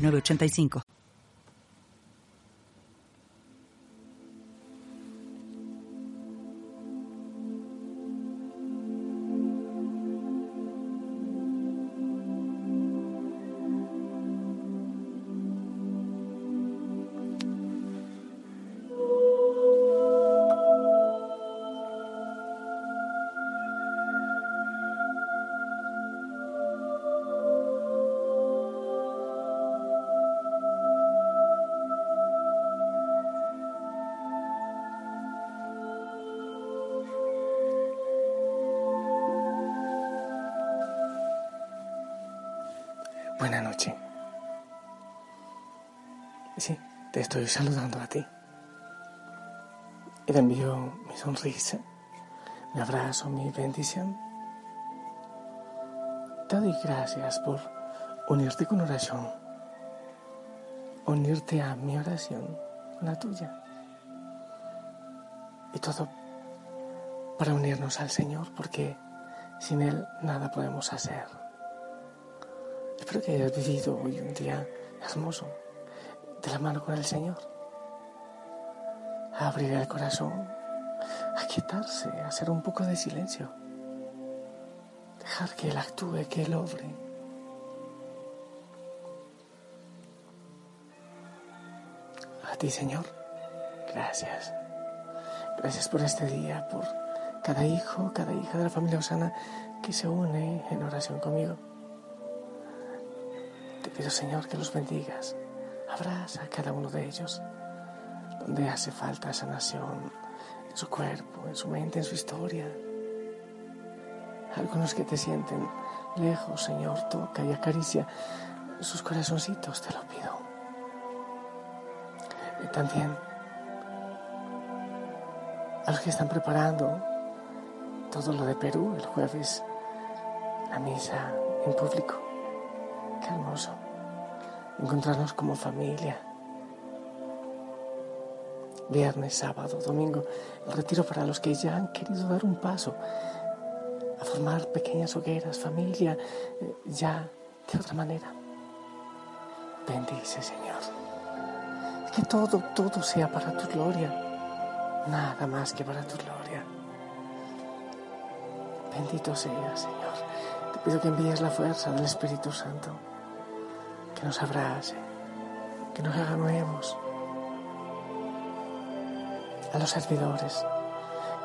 985. Sí, te estoy saludando a ti. Y te envío mi sonrisa, mi abrazo, mi bendición. Te doy gracias por unirte con oración, unirte a mi oración, la tuya. Y todo para unirnos al Señor, porque sin Él nada podemos hacer. Espero que hayas vivido hoy un día hermoso, de la mano con el Señor. A abrir el corazón, a quietarse, a hacer un poco de silencio. Dejar que Él actúe, que Él obre. A ti, Señor, gracias. Gracias por este día, por cada hijo, cada hija de la familia Osana que se une en oración conmigo. Te pido, Señor, que los bendigas. Abraza a cada uno de ellos, donde hace falta sanación en su cuerpo, en su mente, en su historia. Algunos que te sienten lejos, Señor, toca y acaricia sus corazoncitos, te lo pido. Y también a los que están preparando todo lo de Perú el jueves, la misa en público. Qué hermoso encontrarnos como familia. Viernes, sábado, domingo, el retiro para los que ya han querido dar un paso a formar pequeñas hogueras, familia, eh, ya de otra manera. Bendice, Señor. Que todo, todo sea para tu gloria. Nada más que para tu gloria. Bendito sea, Señor. Te pido que envíes la fuerza del Espíritu Santo que nos abrace, que nos haga nuevos. A los servidores,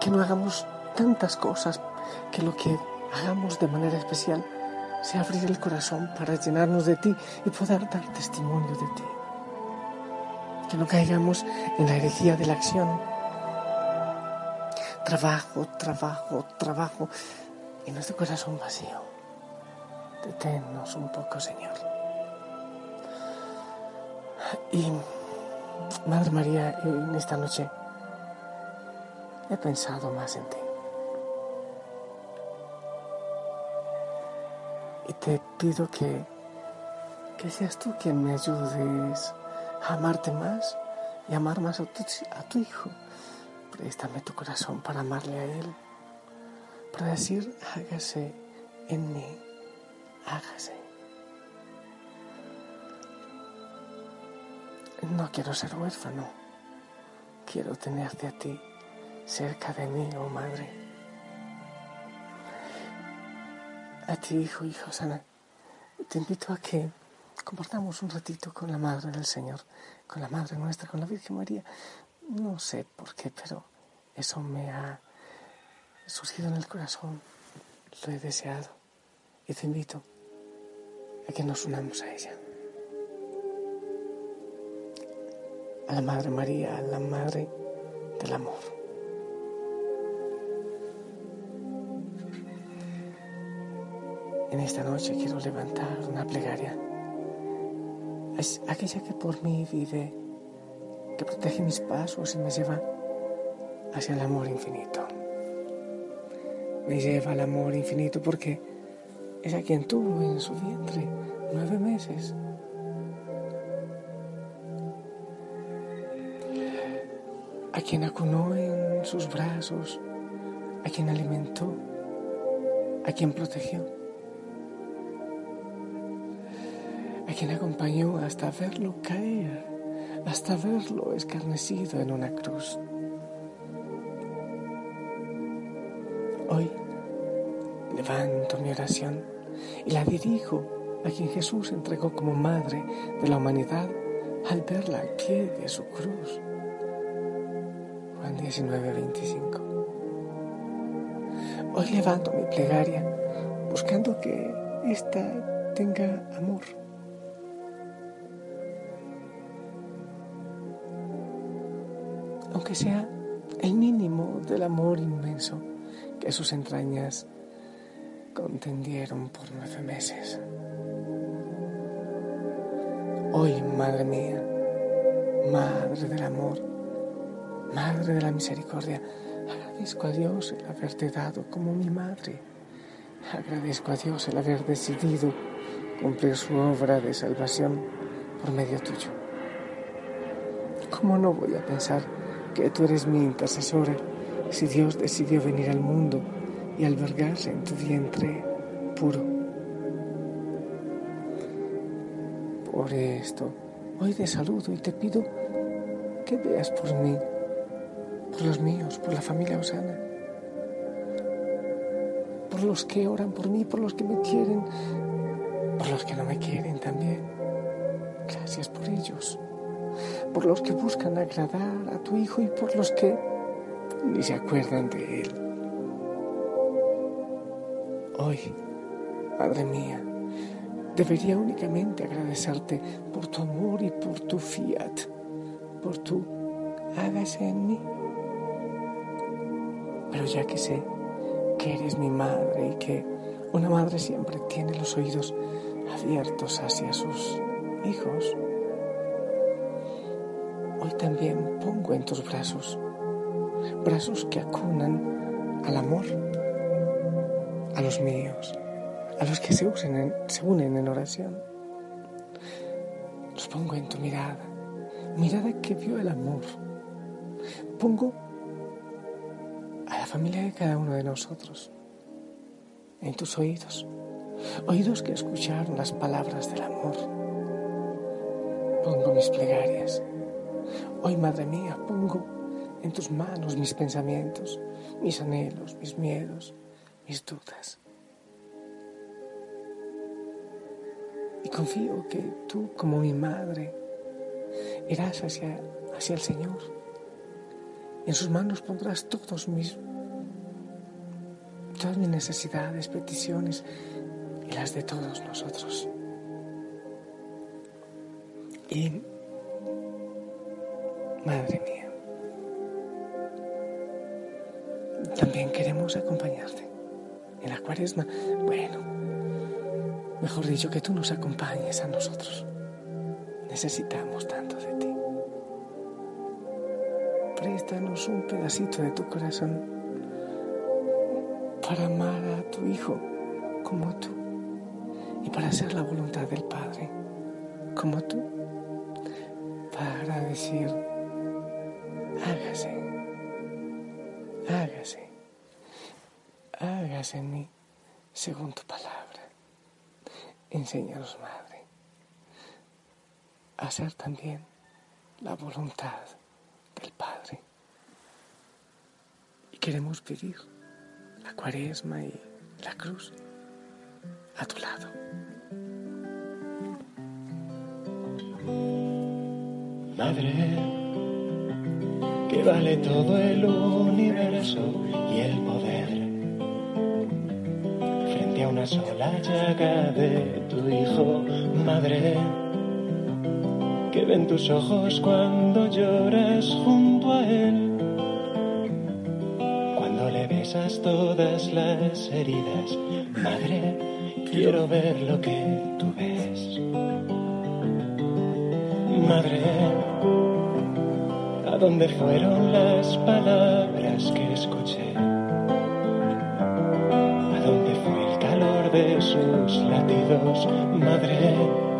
que no hagamos tantas cosas, que lo que hagamos de manera especial sea abrir el corazón para llenarnos de ti y poder dar testimonio de ti. Que no caigamos en la herejía de la acción. Trabajo, trabajo, trabajo y nuestro corazón vacío. Deténnos un poco, Señor. Y, Madre María, en esta noche he pensado más en ti. Y te pido que, que seas tú quien me ayudes a amarte más y amar más a tu, a tu hijo. Préstame tu corazón para amarle a él, para decir, hágase en mí, hágase. No quiero ser huérfano. Quiero tenerte a ti cerca de mí, oh Madre. A ti, hijo, hijo sana, te invito a que compartamos un ratito con la Madre del Señor, con la Madre nuestra, con la Virgen María. No sé por qué, pero eso me ha surgido en el corazón. Lo he deseado. Y te invito a que nos unamos a ella. A la Madre María, a la Madre del Amor. En esta noche quiero levantar una plegaria Es aquella que por mí vive, que protege mis pasos y me lleva hacia el amor infinito. Me lleva al amor infinito porque es a quien tuvo en su vientre nueve meses. A quien acunó en sus brazos, a quien alimentó, a quien protegió, a quien acompañó hasta verlo caer, hasta verlo escarnecido en una cruz. Hoy levanto mi oración y la dirijo a quien Jesús entregó como madre de la humanidad al verla al pie de su cruz. Juan 19, 25. Hoy levanto mi plegaria buscando que ésta tenga amor. Aunque sea el mínimo del amor inmenso que sus entrañas contendieron por nueve meses. Hoy, Madre mía, Madre del amor, Madre de la misericordia, agradezco a Dios el haberte dado como mi madre. Agradezco a Dios el haber decidido cumplir su obra de salvación por medio tuyo. ¿Cómo no voy a pensar que tú eres mi intercesora si Dios decidió venir al mundo y albergarse en tu vientre puro. Por esto, hoy te saludo y te pido que veas por mí, por los míos, por la familia Osana, por los que oran por mí, por los que me quieren, por los que no me quieren también. Gracias por ellos, por los que buscan agradar a tu Hijo y por los que ni se acuerdan de Él. Hoy, Madre mía, debería únicamente agradecerte por tu amor y por tu fiat, por tu hágase en mí. Pero ya que sé que eres mi madre y que una madre siempre tiene los oídos abiertos hacia sus hijos, hoy también pongo en tus brazos, brazos que acunan al amor a los míos, a los que se, unen en oración. Los pongo en tu mirada, mirada que vio el amor. Pongo a la familia de cada uno de nosotros en tus oídos, oídos que escucharon las palabras del amor. Pongo mis plegarias. Hoy, Madre mía, pongo en tus manos mis pensamientos, mis anhelos, mis miedos, mis dudas. Y confío que tú, como mi madre, irás hacia, hacia el Señor. En sus manos pondrás todos mis, todas mis necesidades, peticiones y las de todos nosotros. Y, Madre mía, también queremos acompañarte en la cuaresma, bueno, mejor dicho, que tú nos acompañes a nosotros. Necesitamos tanto de ti. Préstanos un pedacito de tu corazón para amar a tu Hijo como tú y para hacer la voluntad del Padre como tú, para decir, hágase, hágase hágase en mí según tu palabra. Enséñanos, Madre, a hacer también la voluntad del Padre. Y queremos vivir la cuaresma y la cruz a tu lado. Madre, que vale todo el universo y el poder una sola llaga de tu hijo, madre, que ven tus ojos cuando lloras junto a él, cuando le besas todas las heridas, madre, quiero ver lo que tú ves. Madre, ¿a dónde fueron las palabras que escuché? ¿A dónde fue el calor de sus latidos, madre?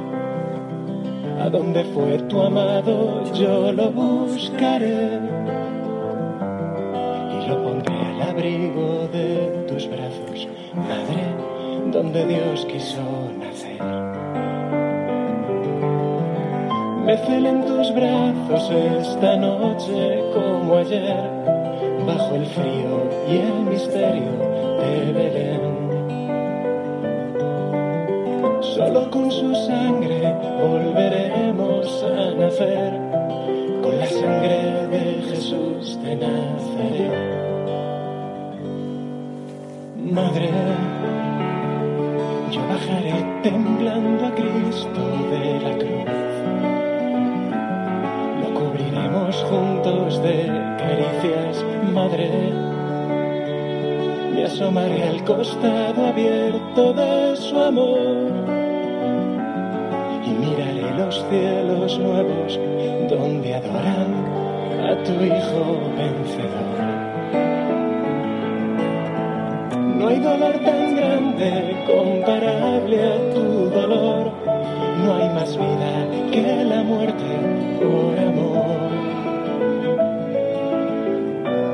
¿A dónde fue tu amado? Yo lo buscaré y lo pondré al abrigo de tus brazos, madre, donde Dios quiso nacer. Me celen tus brazos esta noche como ayer, bajo el frío y el misterio de Belén. Solo con su sangre con la sangre de Jesús de Nazaret. Madre, yo bajaré temblando a Cristo de la cruz. Lo cubriremos juntos de caricias, madre. Me asomaré al costado abierto de su amor cielos nuevos donde adoran a tu Hijo vencedor. No hay dolor tan grande comparable a tu dolor. No hay más vida que la muerte por amor.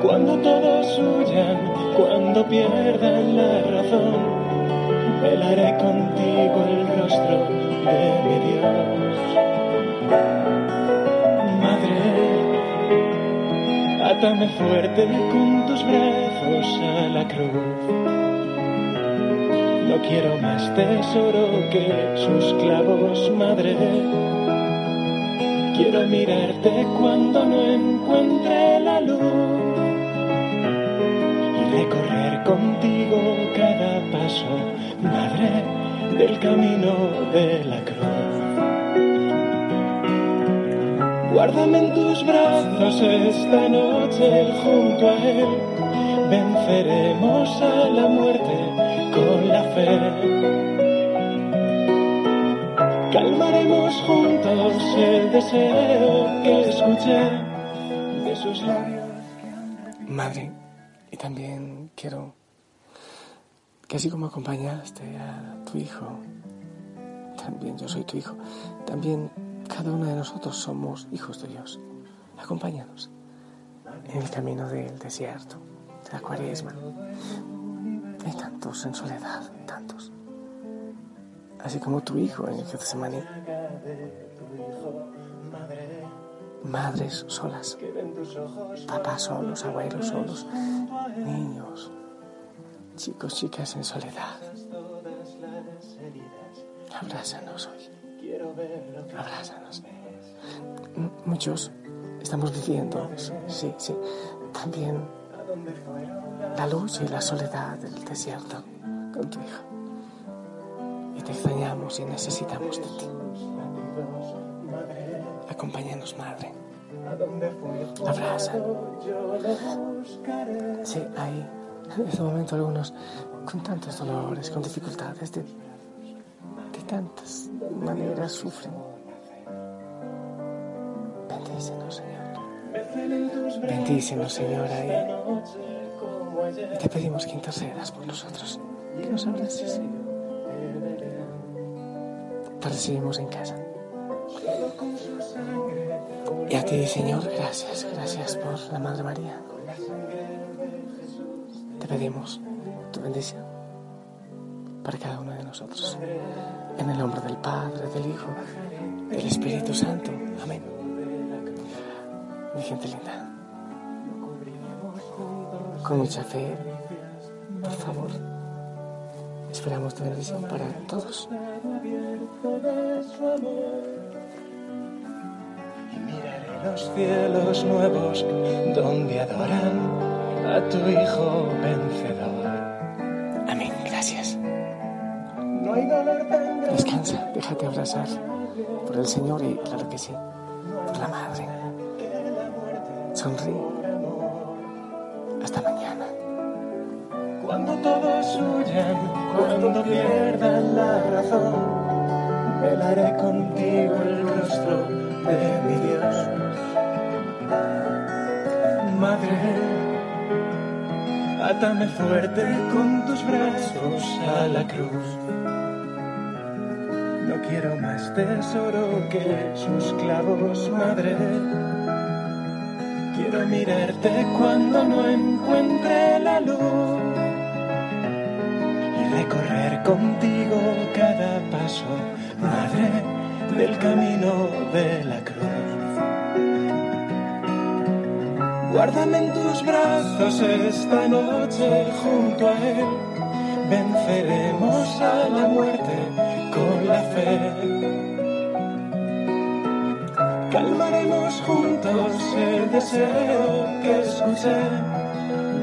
Cuando todos huyan, cuando pierdan la razón, velaré contigo el rostro de mi Dios. Átame fuerte con tus brazos a la cruz. No quiero más tesoro que sus clavos, madre. Quiero mirarte cuando no encuentre la luz y recorrer contigo cada paso, madre, del camino de la cruz. Guárdame en tus brazos esta noche junto a él. Venceremos a la muerte con la fe. Calmaremos juntos el deseo que escuché de sus labios. Madre, y también quiero que así como acompañaste a tu hijo, también yo soy tu hijo, también cada uno de nosotros somos hijos Dios. Acompáñanos en el camino del desierto, de la cuaresma. Hay tantos en soledad, tantos. Así como tu hijo en el Getsemaní. Madres solas, papás solos, abuelos solos, niños, chicos, chicas en soledad. Abrázanos hoy. Abrázanos. Muchos estamos viviendo sí, sí. También la luz y la soledad del desierto con tu hijo. Y te extrañamos y necesitamos de ti. Acompáñanos, Madre. Abraza. Sí, hay en este momento algunos con tantos dolores, con dificultades, de, de tantas maneras sufren. Bendícenos, Señor. Bendícenos, Señora, y, y te pedimos que intercedas por nosotros, que nos abraces. Te recibimos en casa. Y a ti, Señor, gracias, gracias por la Madre María. Te pedimos tu bendición para cada uno de nosotros. En el nombre del Padre, del Hijo, del Espíritu Santo. Amén. Mi gente linda, con mucha fe, por favor, esperamos tu bendición para todos. Y miraré los cielos nuevos donde adoran a tu Hijo vencedor. por el Señor y claro que sí, por la Madre. Sonríe. Hasta mañana. Cuando todos huyan, cuando pierdan la razón, velaré contigo el rostro de mi Dios. Madre, atame fuerte con tus brazos a la cruz. Quiero más tesoro que sus clavos, madre. Quiero mirarte cuando no encuentre la luz y recorrer contigo cada paso, madre, del camino de la cruz. Guárdame en tus brazos esta noche junto a Él. Venceremos a la muerte la fe. Calmaremos juntos el deseo que escuché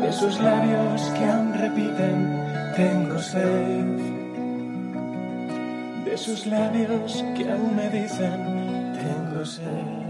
de sus labios que aún repiten, tengo sed. De sus labios que aún me dicen, tengo sed.